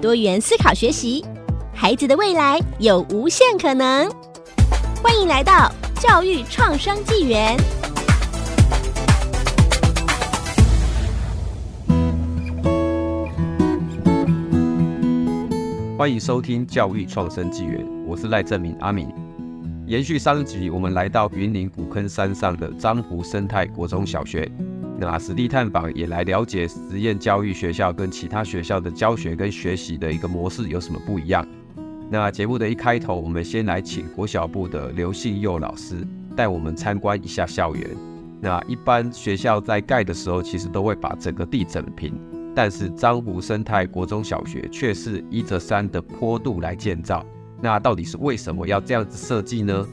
多元思考学习，孩子的未来有无限可能。欢迎来到教育创生纪元。欢迎收听教育创生纪元，我是赖正明阿明。延续上集，我们来到云林古坑山上的漳湖生态国中小学，那实地探访也来了解实验教育学校跟其他学校的教学跟学习的一个模式有什么不一样。那节目的一开头，我们先来请国小部的刘信佑老师带我们参观一下校园。那一般学校在盖的时候，其实都会把整个地整平，但是樟湖生态国中小学却是依着山的坡度来建造。那到底是为什么要这样子设计呢？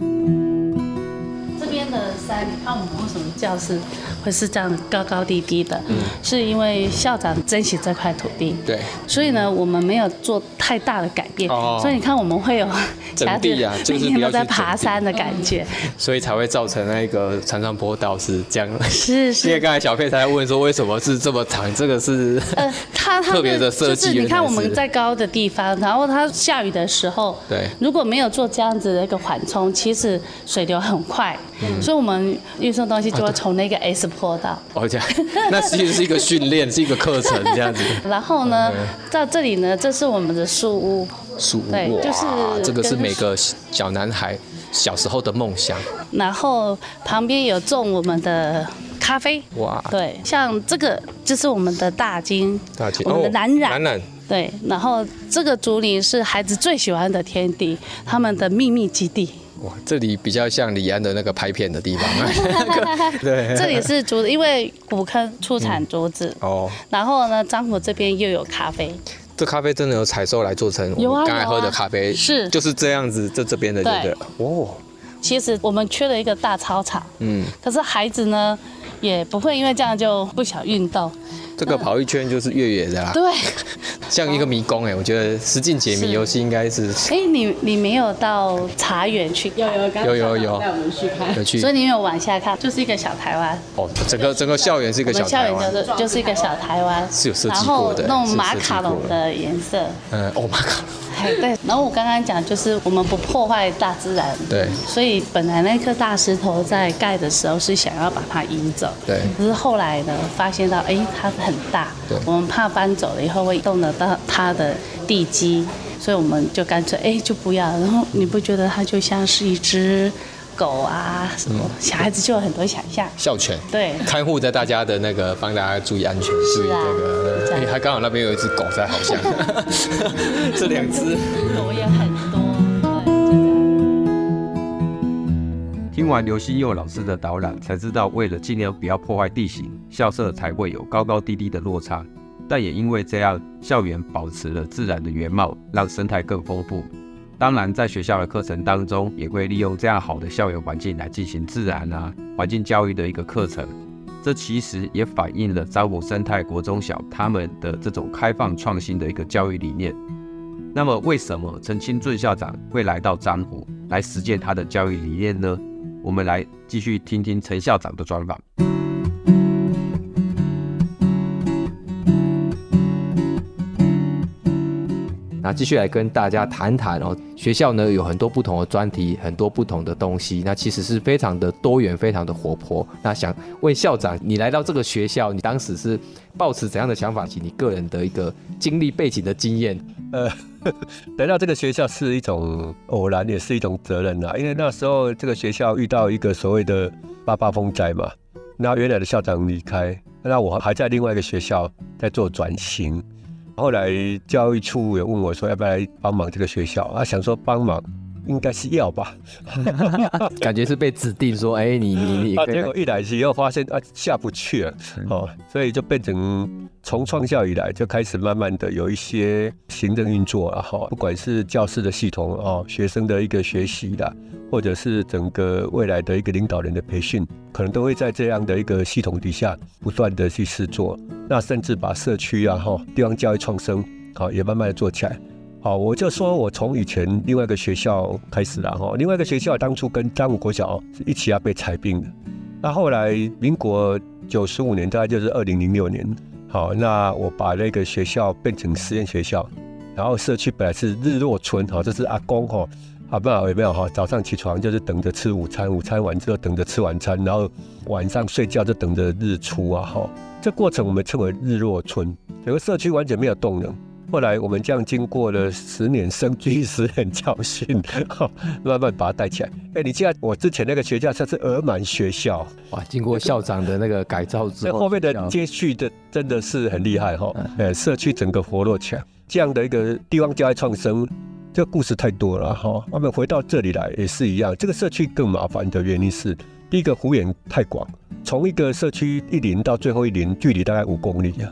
山，你看我们为什么教室会是这样高高低低的？嗯，是因为校长珍惜这块土地。对。所以呢，我们没有做太大的改变。哦。所以你看，我们会有 整地啊，就是不要在爬山的感觉。所以才会造成那个长上坡道是这样。是是。因为刚才小佩才问说，为什么是这么长？这个是呃，他特别的设计。就是你看我们在高的地方，然后它下雨的时候，对，如果没有做这样子的一个缓冲，其实水流很快。嗯。所以我们运送东西就会从那个 S 坡道。哦，这样。那其实是一个训练，是一个课程这样子。然后呢，到这里呢，这是我们的树屋。树屋，对，就是这个是每个小男孩小时候的梦想。然后旁边有种我们的咖啡。哇，对，像这个就是我们的大金，大金，我们的蓝染，蓝染，对。然后这个竹林是孩子最喜欢的天地，他们的秘密基地。哇，这里比较像李安的那个拍片的地方。对，这里是竹子，因为古坑出产竹子。嗯、哦。然后呢，樟湖这边又有咖啡。这咖啡真的有采收来做成我们刚才喝的咖啡，是就是这样子，这这边的对不对？哦，其实我们缺了一个大操场，嗯，可是孩子呢也不会因为这样就不想运动。这个跑一圈就是越野的啦，对，像一个迷宫哎，我觉得实境解谜游戏应该是。哎，你你没有到茶园去？有有有有有带我们去看，有去。所以你没有往下看，就是一个小台湾。哦，整个整个校园是一个小台湾。校园就是就是一个小台湾，是有设计过的，然后弄马卡龙的颜色。嗯，哦，马卡龙。对，然后我刚刚讲就是我们不破坏大自然，对，所以本来那颗大石头在盖的时候是想要把它移走，对，可是后来呢发现到哎它很大，对，我们怕搬走了以后会动得到它的地基，所以我们就干脆哎就不要，然后你不觉得它就像是一只？狗啊，什么小孩子就有很多想象。校犬，对，看护在大家的那个，帮大家注意安全，注意这个。哎，还刚好那边有一只狗在，好像。这两只狗也很多。听完刘心佑老师的导览，才知道为了尽量不要破坏地形，校舍才会有高高低低的落差。但也因为这样，校园保持了自然的原貌，让生态更丰富。当然，在学校的课程当中，也会利用这样好的校园环境来进行自然啊环境教育的一个课程。这其实也反映了樟湖生态国中小他们的这种开放创新的一个教育理念。那么，为什么陈清俊校长会来到樟湖来实践他的教育理念呢？我们来继续听听陈校长的专访。那继续来跟大家谈谈哦，学校呢有很多不同的专题，很多不同的东西，那其实是非常的多元，非常的活泼。那想问校长，你来到这个学校，你当时是抱持怎样的想法及你个人的一个经历背景的经验？呃，来到这个学校是一种偶然，也是一种责任啊。因为那时候这个学校遇到一个所谓的八八风灾嘛，那原来的校长离开，那我还在另外一个学校在做转型。后来教育处也问我说要不要来帮忙这个学校，啊，想说帮忙，应该是要吧，感觉是被指定说，哎、欸，你你你，啊，结果一来以后发现啊下不去了，哦，所以就变成从创校以来就开始慢慢的有一些行政运作了哈，不管是教室的系统哦，学生的一个学习的，或者是整个未来的一个领导人的培训，可能都会在这样的一个系统底下不断的去试做，那甚至把社区啊哈地方教育创生好也慢慢的做起来。好，我就说，我从以前另外一个学校开始了哈，另外一个学校当初跟彰武国小一起要被裁并的，那后来民国九十五年，大概就是二零零六年，好，那我把那个学校变成实验学校，然后社区本来是日落村哈，这是阿公哈，啊不有没有哈，早上起床就是等着吃午餐，午餐完之后等着吃晚餐，然后晚上睡觉就等着日出啊哈，这过程我们称为日落村，整个社区完全没有动能。后来我们这样经过了十年生居十年教训，慢慢把它带起来。哎，你记得我之前那个学校，它是儿满学校，哇！经过校长的那个改造之后，后面的接续的真的是很厉害哈。哎，社区整个活络起来，这样的一个地方教育创生，这个故事太多了哈。我们回到这里来也是一样，这个社区更麻烦的原因是，第一个幅员太广，从一个社区一邻到最后一邻，距离大概五公里啊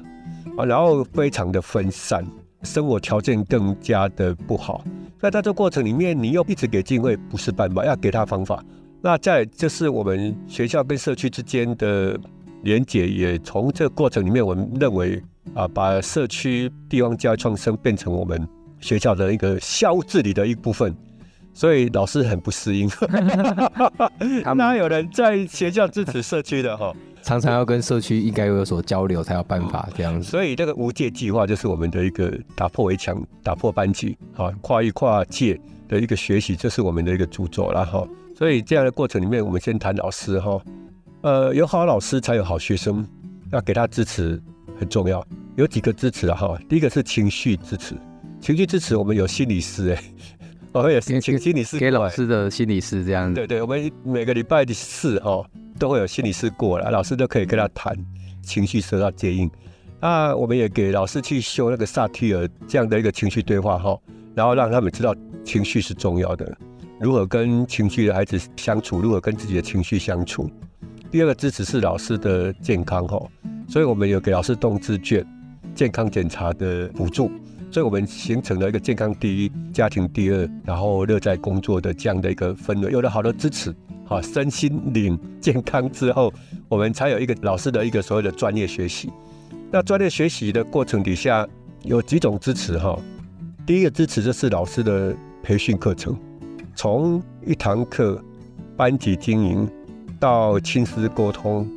啊，然后非常的分散。生活条件更加的不好，那在这过程里面，你又一直给机会不是办法，要给他方法。那在这是我们学校跟社区之间的连结，也从这个过程里面，我们认为啊，把社区地方教育创生变成我们学校的一个校务治理的一部分，所以老师很不适应。哪有人在学校支持社区的哈？常常要跟社区应该有所交流，才有办法这样子。所以这个无界计划就是我们的一个打破围墙、打破班级，啊，跨域跨界的一个学习，这是我们的一个著作了哈。所以这样的过程里面，我们先谈老师哈，呃，有好老师才有好学生，要给他支持很重要。有几个支持啊哈，第一个是情绪支持，情绪支持我们有心理师哎，我们也是请心理师给老师的心理师这样子。对对，我们每个礼拜的四哦。都会有心理师过来，老师都可以跟他谈情绪，受到接应。那我们也给老师去修那个萨提尔这样的一个情绪对话哈，然后让他们知道情绪是重要的，如何跟情绪的孩子相处，如何跟自己的情绪相处。第二个支持是老师的健康哈，所以我们有给老师动资券、健康检查的补助，所以我们形成了一个健康第一、家庭第二，然后乐在工作的这样的一个氛围，有了好多支持。好，身心灵健康之后，我们才有一个老师的一个所谓的专业学习。那专业学习的过程底下有几种支持哈。第一个支持就是老师的培训课程，从一堂课、班级经营到亲师沟通，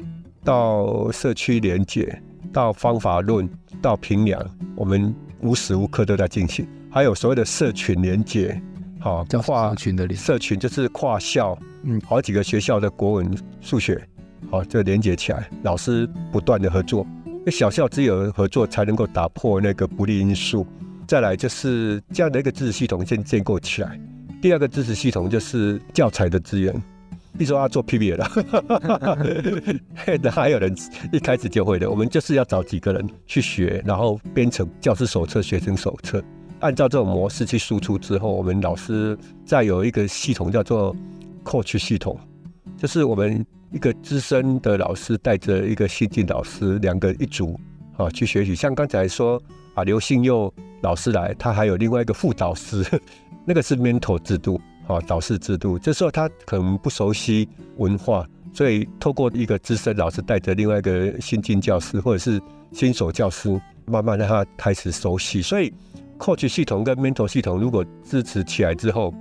到社区连接，到方法论，到评量，我们无时无刻都在进行。还有所谓的社群连接。好，跨群的社群就是跨校，嗯，好几个学校的国文、数学，好，这连接起来，老师不断的合作，那小校只有合作才能够打破那个不利因素。再来就是这样的一个知识系统先建构起来。第二个知识系统就是教材的资源，比如说要做 PBL 了，那还有人一开始就会的，我们就是要找几个人去学，然后编成教师手册、学生手册。按照这种模式去输出之后，我们老师再有一个系统叫做 coach 系统，就是我们一个资深的老师带着一个新进老师，两个一组啊去学习。像刚才说啊，刘信佑老师来，他还有另外一个副导师，那个是 mentor 制度啊，导师制度。这时候他可能不熟悉文化，所以透过一个资深老师带着另外一个新进教师或者是新手教师，慢慢让他开始熟悉，所以。Coach 系统跟 Mentor 系统如果支持起来之后，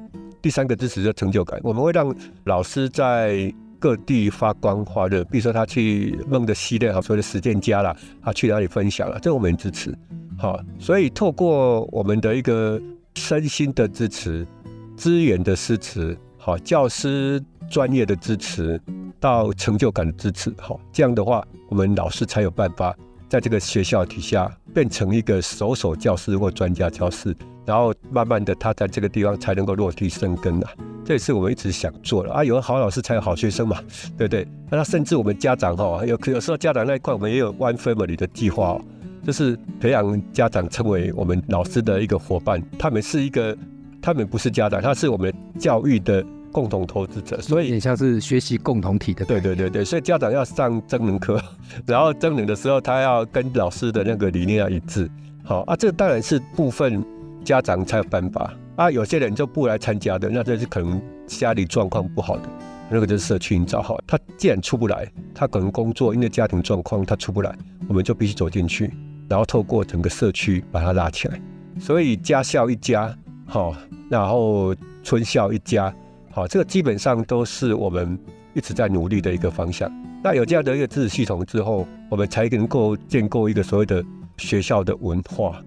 第三个支持就成就感。我们会让老师在各地发光发热，比如说他去梦的系列，好，所谓的实践家啦，他去哪里分享了，这我们支持。好，所以透过我们的一个身心的支持、资源的支持、好教师专业的支持到成就感的支持，好，这样的话，我们老师才有办法。在这个学校底下变成一个首手教师或专家教师，然后慢慢的他在这个地方才能够落地生根啊，这也是我们一直想做的啊。有好老师才有好学生嘛，对不对？那甚至我们家长哈，有有时候家长那一块我们也有 One Family 的计划，就是培养家长成为我们老师的一个伙伴，他们是一个他们不是家长，他是我们教育的共同投资者，所以也像是学习共同体的。对对对对，所以家长要上增能课，然后增能的时候，他要跟老师的那个理念要一致。好啊，这当然是部分家长才有办法啊，有些人就不来参加的，那这是可能家里状况不好的，那个就是社区营造好。他既然出不来，他可能工作因为家庭状况他出不来，我们就必须走进去，然后透过整个社区把他拉起来。所以家校一家，好，然后村校一家，好，这个基本上都是我们一直在努力的一个方向。那有这样的一个知识系统之后，我们才能够建构一个所谓的学校的文化。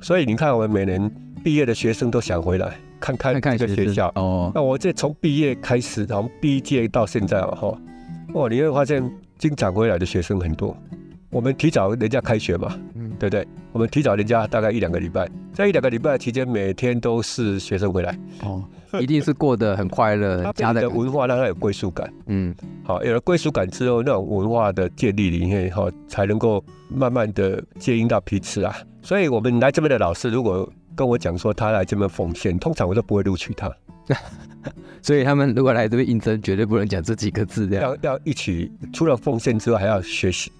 所以你看，我们每年毕业的学生都想回来看看这个学校。哦，那我这从毕业开始，从第一届到现在啊，哈，哦，你会发现经常回来的学生很多。我们提早人家开学嘛，嗯，对不对？我们提早人家大概一两个礼拜，在一两个礼拜期间，每天都是学生回来，哦，一定是过得很快乐。家的文化让他有归属感，嗯，好，有了归属感之后，那种文化的建立里面，哈，才能够慢慢的接应到彼此啊。所以，我们来这边的老师，如果跟我讲说他来这边奉献，通常我都不会录取他。所以他们如果来这边应征，绝对不能讲这几个字，这样要要一起，除了奉献之外，还要学习。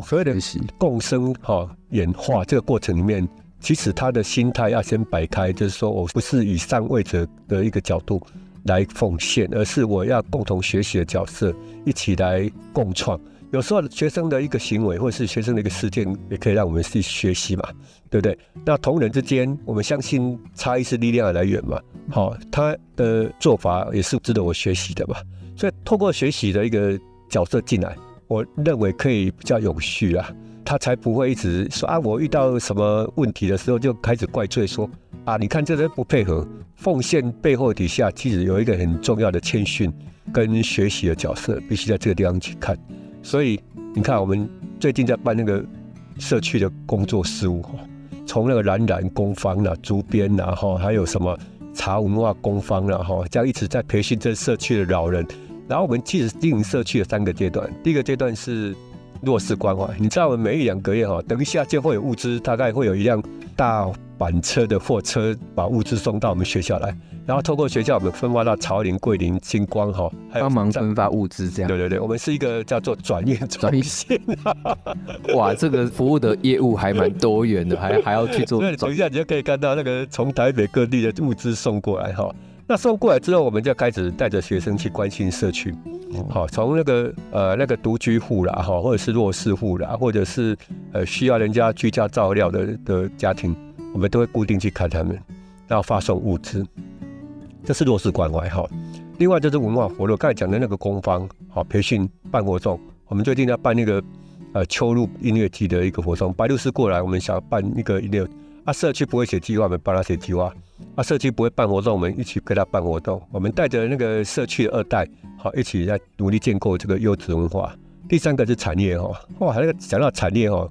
所谓的共生哈演化这个过程里面，其实他的心态要先摆开，就是说我不是以上位者的一个角度来奉献，而是我要共同学习的角色，一起来共创。有时候学生的一个行为，或者是学生的一个事件，也可以让我们去学习嘛，对不对？那同仁之间，我们相信差异是力量的来源嘛。好，他的做法也是值得我学习的嘛。所以透过学习的一个角色进来。我认为可以比较永续啊，他才不会一直说啊，我遇到什么问题的时候就开始怪罪说啊，你看这人不配合。奉献背后底下其实有一个很重要的谦逊跟学习的角色，必须在这个地方去看。所以你看，我们最近在办那个社区的工作事务哈，从那个染染工坊啦、竹编啦哈，还有什么茶文化工坊啦哈，这样一直在培训这社区的老人。然后我们其实经营社区有三个阶段，第一个阶段是弱势关怀。你知道我们每一两个月哈，等一下就会有物资，大概会有一辆大板车的货车把物资送到我们学校来，然后透过学校我们分发到草岭、桂林、金光哈，帮忙分发物资这样。对对对，我们是一个叫做转运转运线。哇，这个服务的业务还蛮多元的，还还要去做。等一下你就可以看到那个从台北各地的物资送过来哈。那送过来之后，我们就开始带着学生去关心社区。好，从那个呃那个独居户啦，哈，或者是弱势户啦，或者是呃需要人家居家照料的的家庭，我们都会固定去看他们，然后发送物资。这是弱势关怀哈。另外就是文化活动，刚才讲的那个工坊，好培训办活动。我们最近要办那个呃秋露音乐季的一个活动，白露丝过来，我们想要办一个音乐。啊，社区不会写计划，我们帮他写计划。啊，社区不会办活动，我们一起给他办活动。我们带着那个社区的二代，好，一起在努力建构这个优质文化。第三个是产业哈，哇，那个讲到产业哈，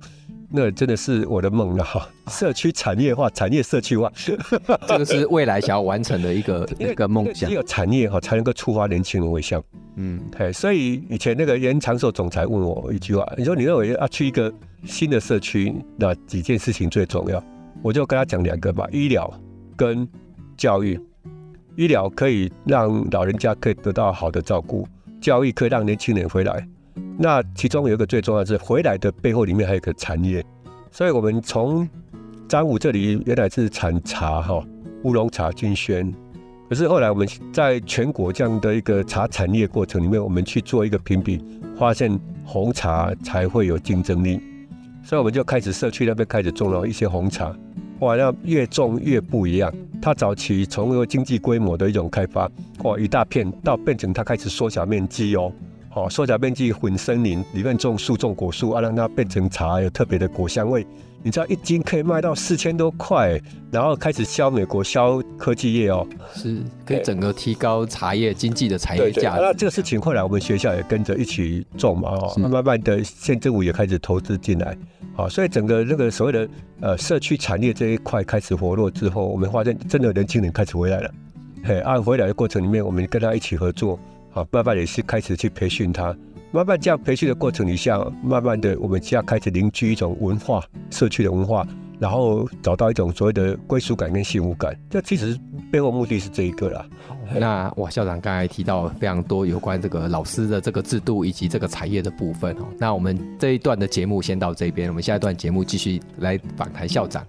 那真的是我的梦了哈。社区产业化，产业社区化，这个是未来想要完成的一个一个梦想。只有产业哈，才能够触发年轻人回乡。嗯，对。所以以前那个严长寿总裁问我一句话，你说你认为要去一个新的社区，那几件事情最重要？我就跟他讲两个吧，医疗跟教育。医疗可以让老人家可以得到好的照顾，教育可以让年轻人回来。那其中有一个最重要的是回来的背后里面还有一个产业。所以我们从彰武这里原来是产茶哈，乌龙茶、金萱。可是后来我们在全国这样的一个茶产业过程里面，我们去做一个评比，发现红茶才会有竞争力。所以我们就开始社区那边开始种了一些红茶，哇，那越种越不一样。它早期从一个经济规模的一种开发，哇，一大片到变成它开始缩小面积哦，好，缩小面积混森林，里面种树种果树啊，让它变成茶，有特别的果香味。你知道一斤可以卖到四千多块，然后开始销美国，销科技业哦，是可以整个提高茶叶经济的产业价值。那这个事情后来我们学校也跟着一起种嘛，哦，慢慢的县政府也开始投资进来，好，所以整个那个所谓的呃社区产业这一块开始活络之后，我们发现真的年轻人开始回来了，嘿，按回来的过程里面，我们跟他一起合作，好，慢慢也是开始去培训他。慢慢这样培训的过程里下，慢慢的我们就要开始凝聚一种文化，社区的文化，然后找到一种所谓的归属感跟幸福感。这其实背后目的是这一个啦。那哇，校长刚才提到非常多有关这个老师的这个制度以及这个产业的部分哦。那我们这一段的节目先到这边，我们下一段节目继续来访谈校长。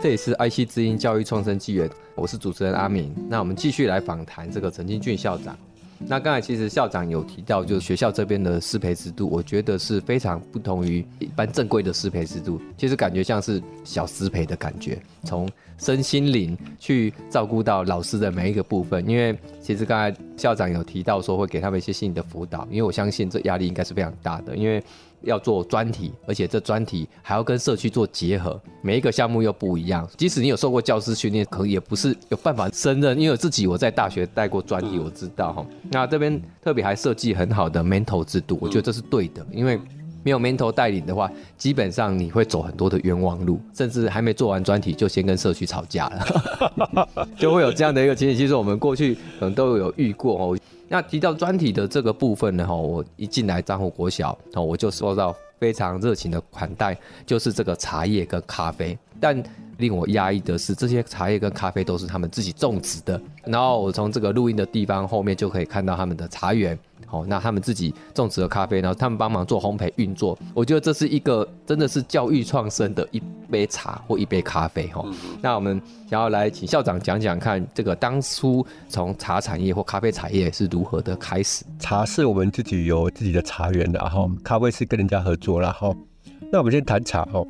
这里是 IC 之音教育创生纪元，我是主持人阿明。那我们继续来访谈这个陈金俊校长。那刚才其实校长有提到，就是学校这边的师培制度，我觉得是非常不同于一般正规的师培制度。其实感觉像是小师培的感觉，从身心灵去照顾到老师的每一个部分。因为其实刚才校长有提到说会给他们一些心理的辅导，因为我相信这压力应该是非常大的，因为。要做专题，而且这专题还要跟社区做结合，每一个项目又不一样。即使你有受过教师训练，可能也不是有办法胜任。因为自己我在大学带过专题，我知道哈。那这边特别还设计很好的 mentor 制度，我觉得这是对的。因为没有 mentor 带领的话，基本上你会走很多的冤枉路，甚至还没做完专题就先跟社区吵架了，就会有这样的一个情形。其实我们过去可能都有遇过哦。那提到专题的这个部分呢，哈，我一进来樟湖国小，哦，我就受到非常热情的款待，就是这个茶叶跟咖啡。但令我压抑的是，这些茶叶跟咖啡都是他们自己种植的。然后我从这个录音的地方后面就可以看到他们的茶园。好，那他们自己种植了咖啡，然后他们帮忙做烘焙运作，我觉得这是一个真的是教育创生的一杯茶或一杯咖啡哈。那我们想要来请校长讲讲看，这个当初从茶产业或咖啡产业是如何的开始？茶是我们自己有自己的茶园的哈，咖啡是跟人家合作了哈。那我们先谈茶哈。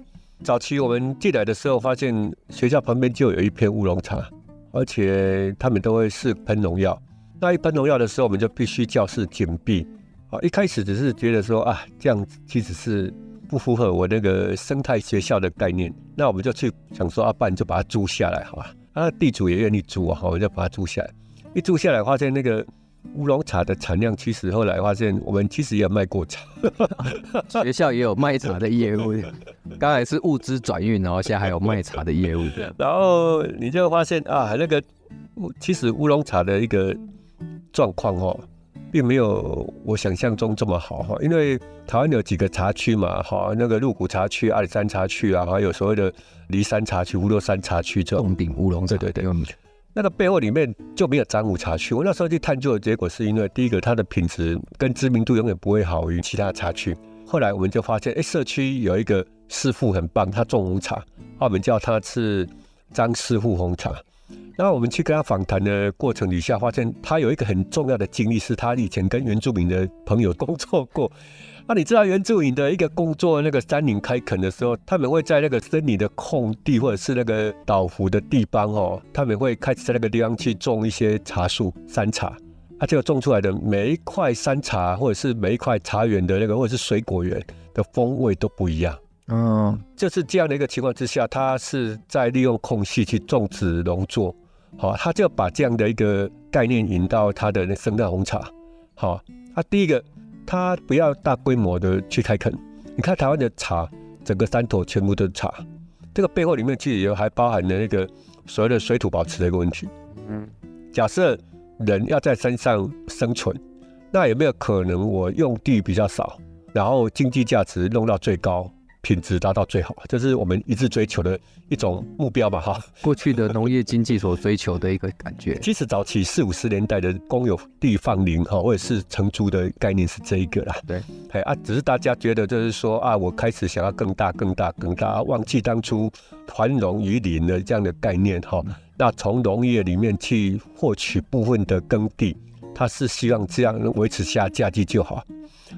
早期我们进来的时候，发现学校旁边就有一片乌龙茶，而且他们都会试喷农药。那一般农药的时候，我们就必须教室紧闭。啊，一开始只是觉得说啊，这样其实是不符合我那个生态学校的概念。那我们就去想说，啊，不然就把它租下来，好吧？啊，地主也愿意租啊，我们就把它租下来。一租下来，发现那个乌龙茶的产量，其实后来发现我们其实也有卖过茶，学校也有卖茶的业务。刚才是物资转运，然后现在还有卖茶的业务。然后你就发现啊，那个其实乌龙茶的一个。状况哦，并没有我想象中这么好哈，因为台湾有几个茶区嘛，哈，那个鹿谷茶区、阿里山茶区啊，还有所谓的梨山茶区、葫芦山茶区这种。顶乌龙茶，对对对，那个背后里面就没有彰武茶区。我那时候去探究的结果是因为，第一个它的品质跟知名度永远不会好于其他茶区。后来我们就发现，哎，社区有一个师傅很棒，他种红茶，我们叫他是张师傅红茶。那我们去跟他访谈的过程底下，发现他有一个很重要的经历，是他以前跟原住民的朋友工作过。那你知道原住民的一个工作，那个山林开垦的时候，他们会在那个森林的空地或者是那个倒伏的地方哦，他们会开始在那个地方去种一些茶树、山茶。啊，这个种出来的每一块山茶或者是每一块茶园的那个或者是水果园的风味都不一样。嗯，就是这样的一个情况之下，他是在利用空隙去种植农作。好，他就把这样的一个概念引到他的那生态红茶。好，他第一个，他不要大规模的去开垦。你看台湾的茶，整个山头全部都是茶，这个背后里面其实也还包含了那个所谓的水土保持的一个问题。嗯，假设人要在山上生存，那有没有可能我用地比较少，然后经济价值弄到最高？品质达到最好，这是我们一直追求的一种目标吧，哈。过去的农业经济所追求的一个感觉。其实早期四五十年代的公有地放林哈，或者是承租的概念是这一个啦。对，哎啊，只是大家觉得就是说啊，我开始想要更大、更大、更大，忘记当初繁荣于林的这样的概念哈。那从农业里面去获取部分的耕地，他是希望这样维持下价值就好。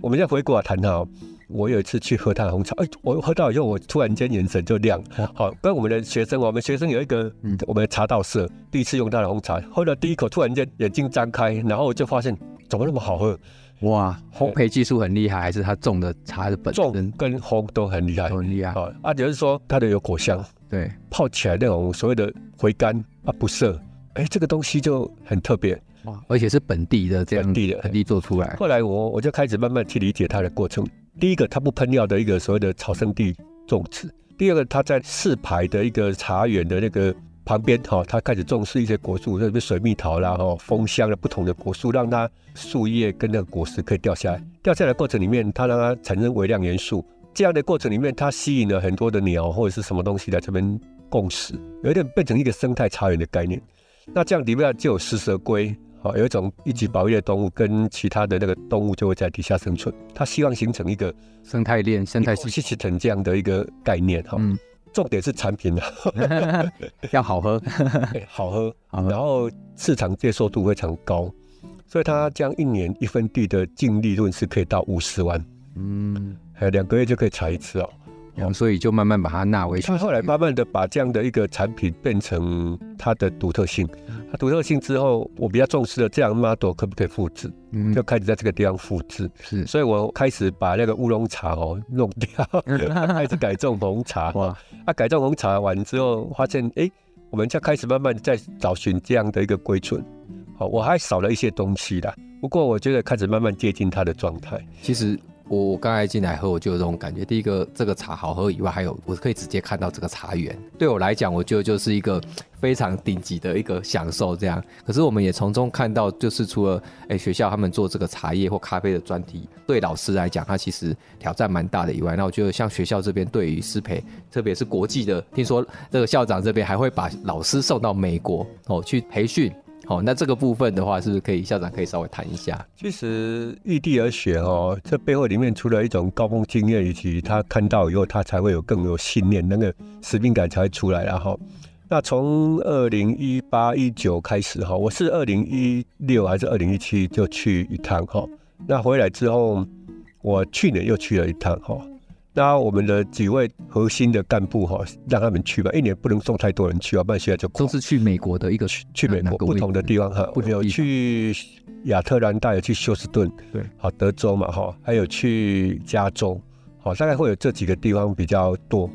我们再回过来谈哈。我有一次去喝他的红茶，哎，我喝到以后，我突然间眼神就亮。好，跟我们的学生，我们学生有一个，我们的茶道社第一次用他的红茶，喝了第一口，突然间眼睛张开，然后我就发现怎么那么好喝，哇，烘焙技术很厉害，还是他种的茶的本身种跟烘都很厉害，很厉害。啊，啊，就是说它的有果香，对，泡起来那种所谓的回甘啊不涩，哎，这个东西就很特别，哇，而且是本地的这样本地的本地做出来。后来我我就开始慢慢去理解它的过程。第一个，它不喷药的一个所谓的草生地种植；第二个，它在四排的一个茶园的那个旁边哈，它开始种植一些果树，特别水蜜桃啦、哈枫香的不同的果树，让它树叶跟那个果实可以掉下来。掉下来的过程里面，它让它产生微量元素。这样的过程里面，它吸引了很多的鸟或者是什么东西来这边共食，有点变成一个生态茶园的概念。那这样里面就有食蛇龟，好，有一种一级保育的动物，跟其他的那个动物就会在底下生存。它希望形成一个生态链、生态系统这样的一个概念哈。嗯 重点是产品的 要好喝，好喝，然后市场接受度非常高，所以它将一年一分地的净利润是可以到五十万，嗯，还有两个月就可以采一次哦。所以就慢慢把它纳为。他后来慢慢的把这样的一个产品变成它的独特性，它独特性之后，我比较重视了这样 model 可不可以复制，嗯，就开始在这个地方复制。是，所以我开始把那个乌龙茶哦弄掉，开始改种红茶。哇，啊，改种红茶完之后，发现哎，我们就开始慢慢在找寻这样的一个归存。好，我还少了一些东西啦，不过我觉得开始慢慢接近它的状态。其实。我我刚才进来喝，我就有这种感觉。第一个，这个茶好喝以外，还有我可以直接看到这个茶园。对我来讲，我觉得就是一个非常顶级的一个享受。这样，可是我们也从中看到，就是除了哎学校他们做这个茶叶或咖啡的专题，对老师来讲，他其实挑战蛮大的以外，那我觉得像学校这边对于师培，特别是国际的，听说这个校长这边还会把老师送到美国哦去培训。哦，那这个部分的话，是不是可以校长可以稍微谈一下？其实异地而学哦，这背后里面除了一种高峰经验，以及他看到以后，他才会有更有信念，那个使命感才会出来。然后，那从二零一八一九开始哈，我是二零一六还是二零一七就去一趟哈。那回来之后，我去年又去了一趟哈。那我们的几位核心的干部哈，让他们去吧，一年不能送太多人去啊，不然现在就都是去美国的一个去美国不同的地方哈，有去亚特兰大，有去休斯顿，对，好德州嘛哈，还有去加州，好大概会有这几个地方比较多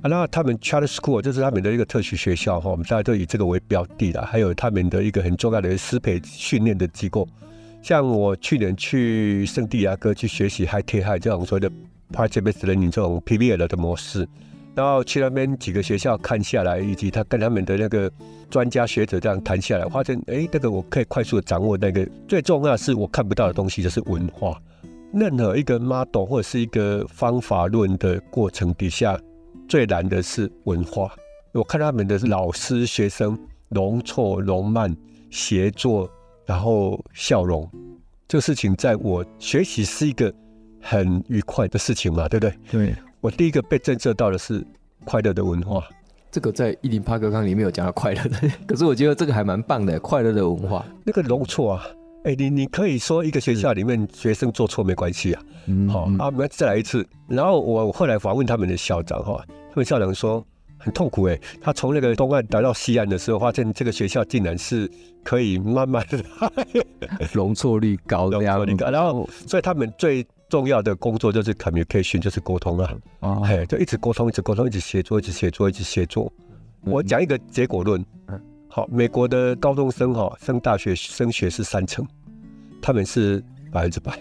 啊。那他们 Charter School 就是他们的一个特许学校哈，我们大家都以这个为标的的，还有他们的一个很重要的师培训练的机构，像我去年去圣地亚哥去学习 High Tech High 这种所谓的。Project-based learning 这种 PBL 的模式，然后去那边几个学校看下来，以及他跟他们的那个专家学者这样谈下来，发现哎，那个我可以快速的掌握那个最重要的是我看不到的东西，就是文化。任何一个 model 或者是一个方法论的过程底下，最难的是文化。我看他们的老师学生容错容慢协作，然后笑容，这个事情在我学习是一个。很愉快的事情嘛，对不对？对，我第一个被震慑到的是快乐的文化。这个在一零八课纲里面有讲到快乐的，可是我觉得这个还蛮棒的，快乐的文化。那个容错啊，哎，你你可以说一个学校里面学生做错没关系啊，嗯，好啊，我们再来一次。然后我后来访问他们的校长哈，他们校长说很痛苦哎，他从那个东岸来到西岸的时候，发现这个学校竟然是可以慢慢的 容错率高，容错率高，然后所以他们最。重要的工作就是 communication，就是沟通啊，哦、嘿，就一直沟通，一直沟通，一直协作，一直协作，一直协作。嗯、我讲一个结果论，嗯，好，美国的高中生哈升大学升学是三成，他们是百分之百，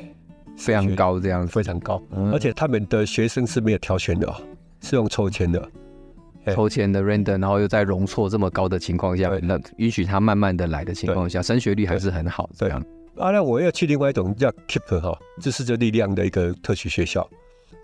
非常高，这样非常高，嗯、而且他们的学生是没有挑选的，是用抽签的，抽签的 random，然后又在容错这么高的情况下，那允许他慢慢的来的情况下，升学率还是很好，这样。啊，那我要去另外一种叫 Keep 哈，知识的力量的一个特许学校。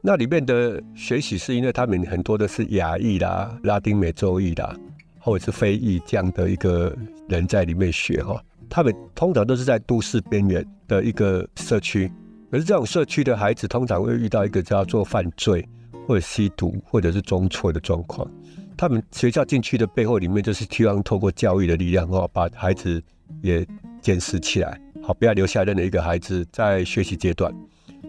那里面的学习是因为他们很多的是亚裔啦、拉丁美洲裔啦，或者是非裔这样的一个人在里面学哈。他们通常都是在都市边缘的一个社区，可是这种社区的孩子通常会遇到一个叫做犯罪或者吸毒或者是中辍的状况。他们学校进去的背后里面就是希望透过教育的力量哦，把孩子也监视起来。好，不要留下任何一个孩子在学习阶段。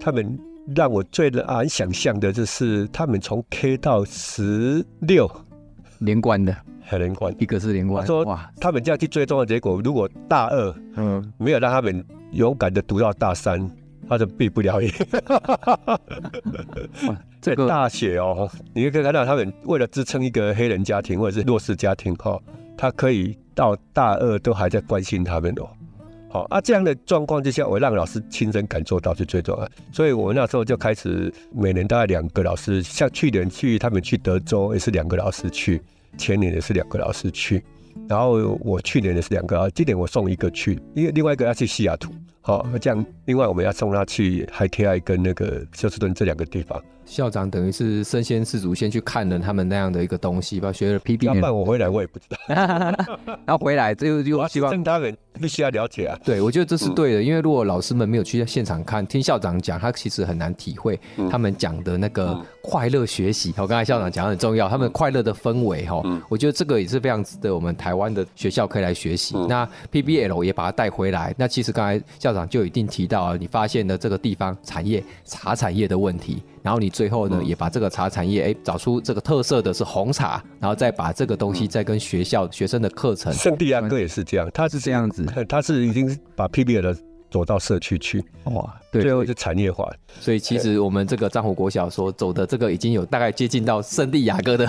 他们让我最难想象的就是，他们从 K 到十六连贯的，很连贯，一个是连贯。说哇，他们这样去追踪的结果，如果大二嗯没有让他们勇敢的读到大三，他就毕不了业。这个大学哦，你可以看到他们为了支撑一个黑人家庭或者是弱势家庭哈，他可以到大二都还在关心他们哦。好啊，这样的状况之下，我让老师亲身感受到是最重要。所以我那时候就开始每年大概两个老师，像去年去他们去德州也是两个老师去，前年也是两个老师去。然后我去年也是两个啊，今年我送一个去，因为另外一个要去西雅图，好，这样另外我们要送他去海天爱跟那个休斯顿这两个地方。校长等于是身先士卒，先去看了他们那样的一个东西，吧学了 PBL。要办我回来，我也不知道。然后回来就就希望他人必须要了解啊。对，我觉得这是对的，因为如果老师们没有去现场看，听校长讲，他其实很难体会他们讲的那个快乐学习。我刚才校长讲很重要，他们快乐的氛围哈，我觉得这个也是非常值得我们台湾的学校可以来学习。那 PBL 也把它带回来。那其实刚才校长就一定提到了，你发现了这个地方产业茶产业的问题。然后你最后呢，也把这个茶产业，哎，找出这个特色的是红茶，然后再把这个东西再跟学校学生的课程。圣地亚哥也是这样，他是这样子，他是已经把 PBL 的。走到社区去，哇，对，最后就产业化。所以其实我们这个张虎国小说走的这个已经有大概接近到圣地亚哥的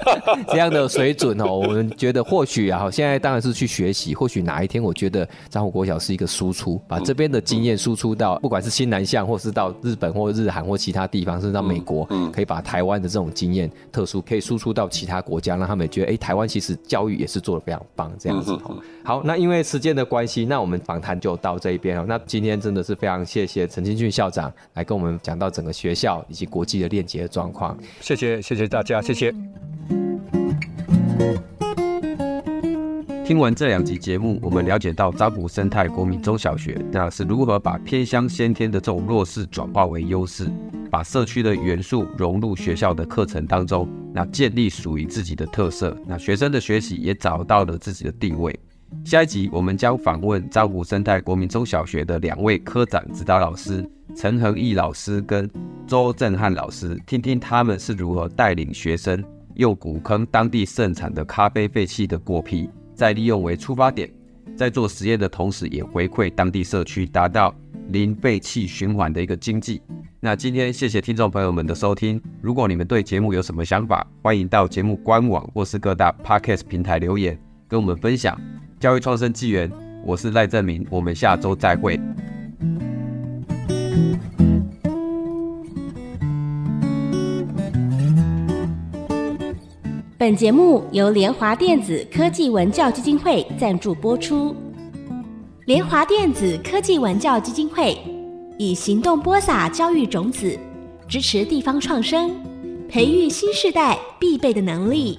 这样的水准哦。我们觉得或许啊，现在当然是去学习，或许哪一天我觉得张虎国小是一个输出，把这边的经验输出到不管是新南向，或是到日本或日韩或其他地方，甚至到美国，可以把台湾的这种经验特殊可以输出到其他国家，让他们觉得哎，台湾其实教育也是做的非常棒这样子。哦好，那因为时间的关系，那我们访谈就到这一边。那今天真的是非常谢谢陈金俊校长来跟我们讲到整个学校以及国际的链接的状况。谢谢，谢谢大家，谢谢。听完这两集节目，我们了解到樟湖生态国民中小学那是如何把偏乡先天的这种弱势转化为优势，把社区的元素融入学校的课程当中，那建立属于自己的特色，那学生的学习也找到了自己的定位。下一集我们将访问樟湖生态国民中小学的两位科长指导老师陈恒毅老师跟周正汉老师，听听他们是如何带领学生用古坑当地盛产的咖啡废弃的果皮，再利用为出发点，在做实验的同时，也回馈当地社区，达到零废弃循环的一个经济。那今天谢谢听众朋友们的收听，如果你们对节目有什么想法，欢迎到节目官网或是各大 Podcast 平台留言，跟我们分享。教育创生纪元，我是赖正明，我们下周再会。本节目由联华电子科技文教基金会赞助播出。联华电子科技文教基金会以行动播撒教育种子，支持地方创生，培育新世代必备的能力。